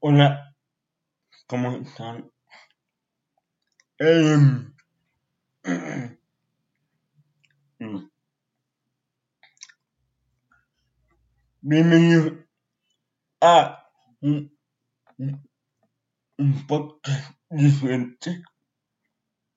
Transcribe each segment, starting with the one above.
hola, ¿cómo están? Eh, em, mm, bienvenidos a un, un, un podcast diferente.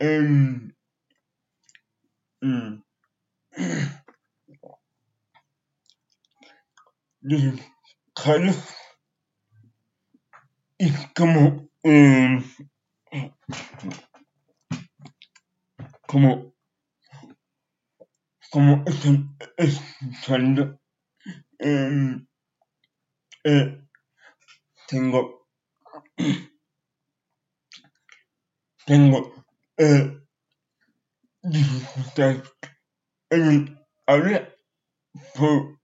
Eh, eh, dedicarlo y como eh, como como están escuchando eh, em, eh, tengo tengo eh, dificultades en el hablar por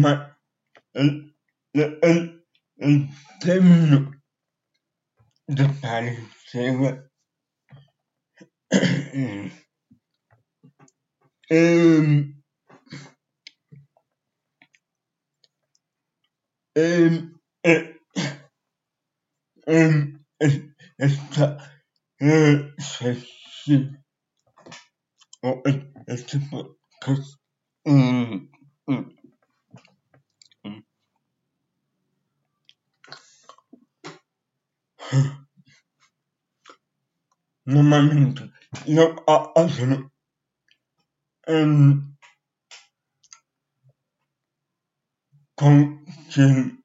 maar een, een, een termino de paardenzeven. Ehm Ehm um, um, het uh, sessie, oh, het podcast Mm, mm, mm. Normalmente, ah, ah, em, hacen con quien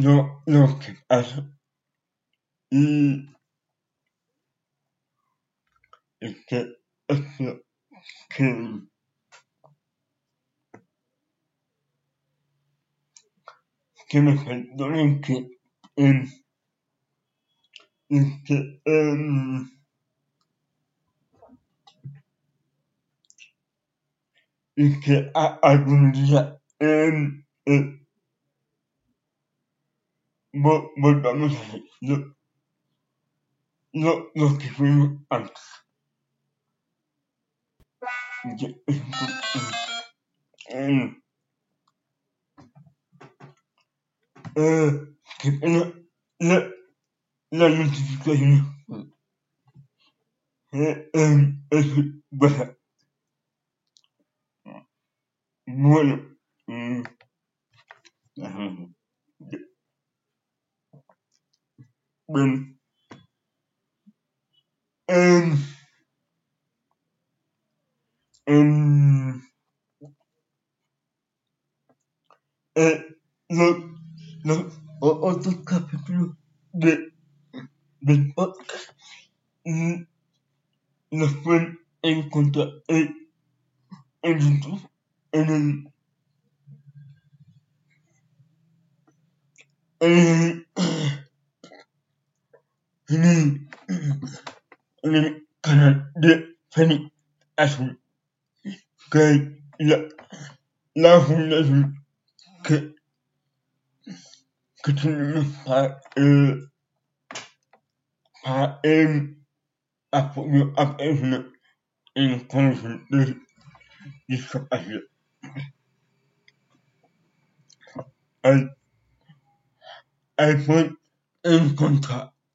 no lo que pasa. Y mm. es que es que que me perdonen que eh, es que eh, es que a, algún día eh, eh volvamos a lo, lo, lo que fuimos antes. Eh, eh, eh, que la, la, la notificación mm. eh, eh, es baja. Bueno, mm. En, en, eh, los, otros capítulos de, del podcast mm, los pueden encontrar en, en en en les Canadiens les Assoun, que la, la fondation que, que tu ne euh, les les après une, un contrat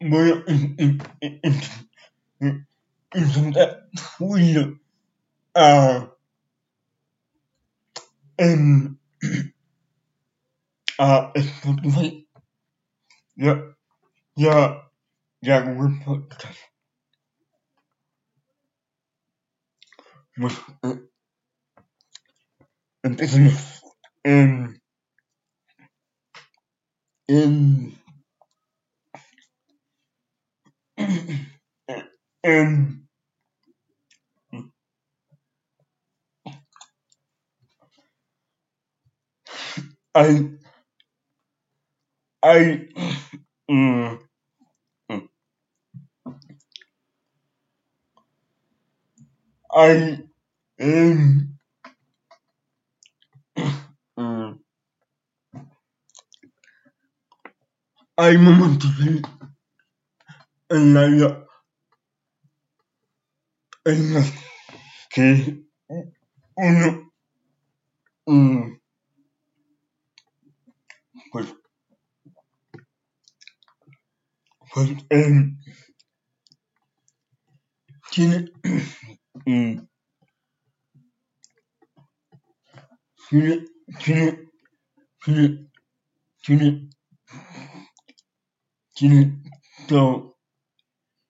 börja intressanta um, är en är Spotify. Jag, jag, jag går podcast. En business. um, um, and I I mm, I am mm, I'm elle qui qui Pues, qui qui qui qui qui qui qui qui todo.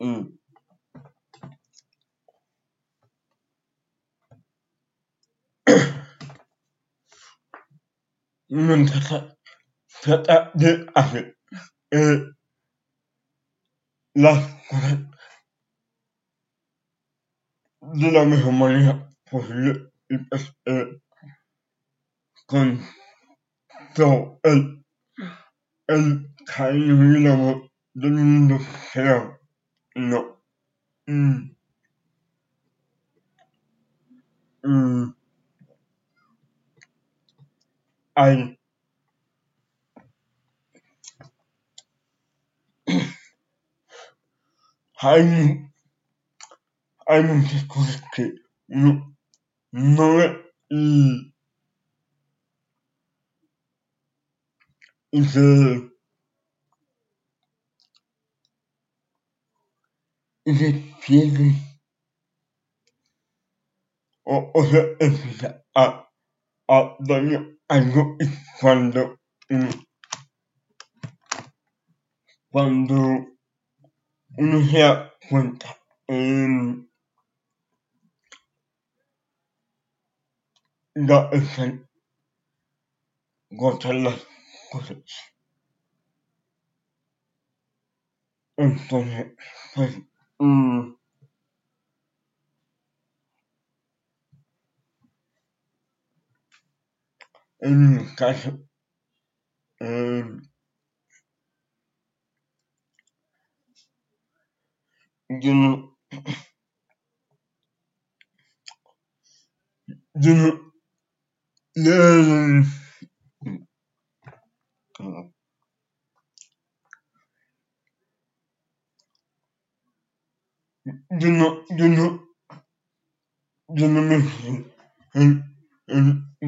Mm. Nun tata de ave euh, la de la même manière pour No. Mm. Mm. Ein. Ein. Ein discurso que no, no es y, y se Y se o, o sea, empieza a, a algo y cuando mm, cuando uno se da cuenta eh, em, da están de las cosas entonces pues Mm. Mm, kijk. Um, de, de, de, de, de ne de no, de ne me, souviens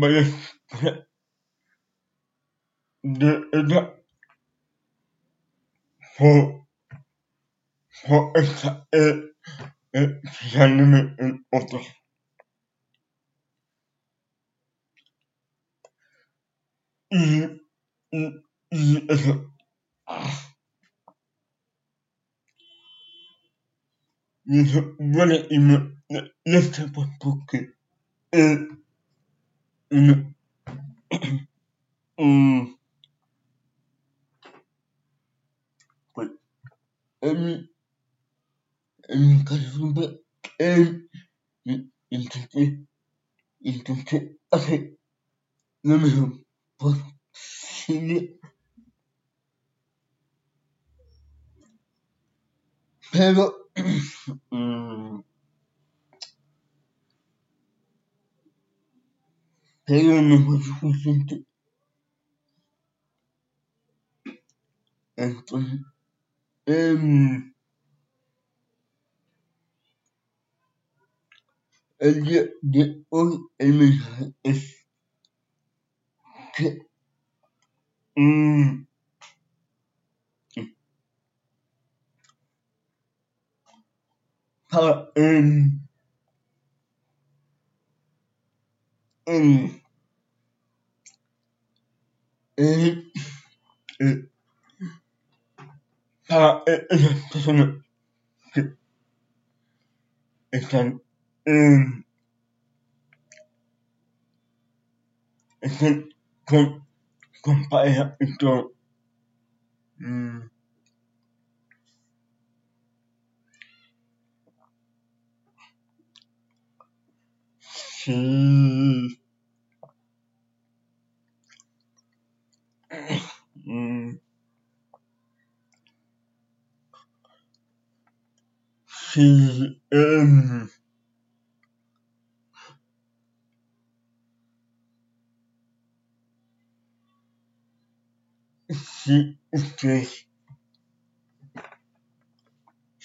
pas de pour pour Pour, pour être el, fijándome autre. Et... voilà, il me laisse pas pour que. Euh, une, euh, And then, um, el the de hoy el um, para um, um, ええー、さあ、え、え、え、その、え、え、さん、うん。え、こん、こんぱいや、えっと、うん。しえ。phi mm. n si u sth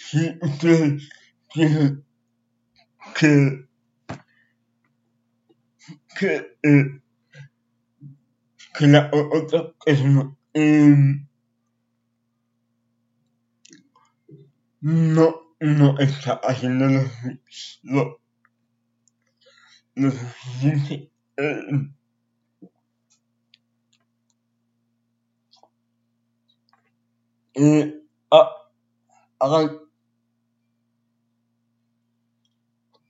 si u sth ke ke que la otra es em, no. no, está haciendo lo, lo, lo em. Eh, ah, hagan,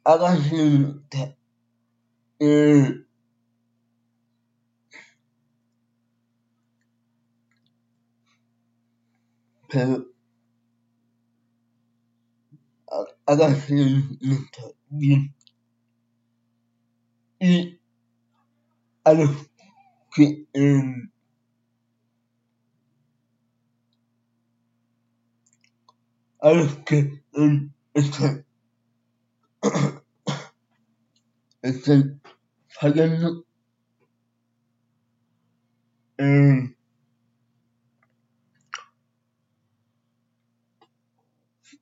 hagan, eh, pero está bien. Y a los que eh, a que este, están,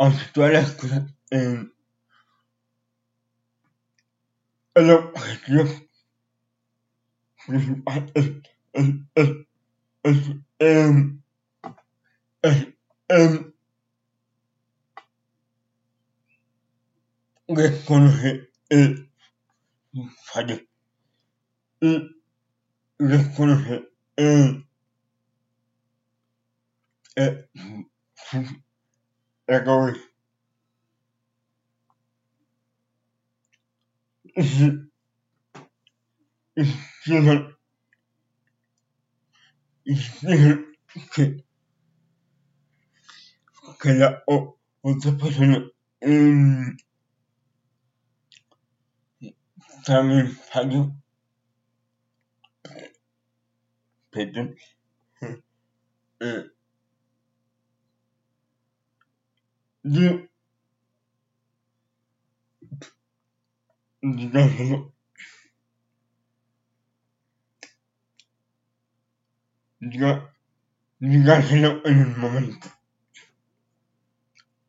en toilette. Et... Alors, je... et et... et... Error. Steven. Steven. Quella otra persona. Um, también falló. Perdón. Uh, de, de, en el momento.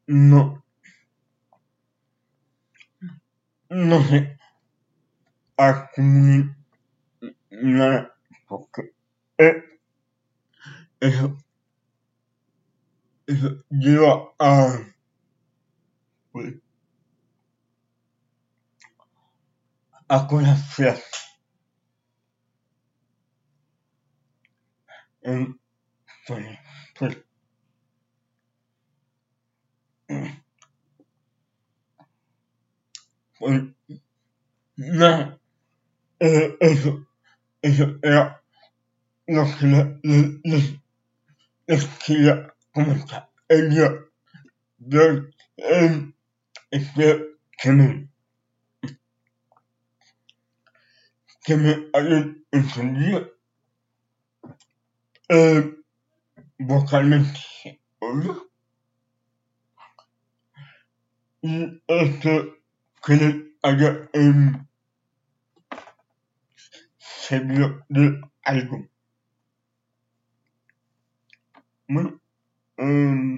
No. No sé porque e, eso, eso lleva a Hakuna na eso Non, de euh, euh, que Kevin. Kevin un, incendier euh, vocalement, il est Kevin un c'est de album. mais euh,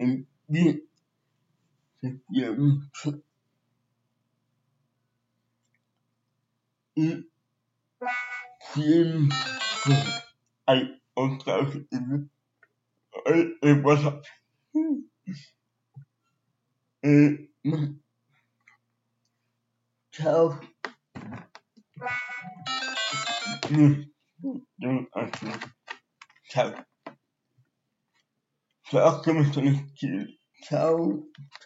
Em, y siempre hay otras en Eh, chao. Chao. Við áttum svo mikil samtöl.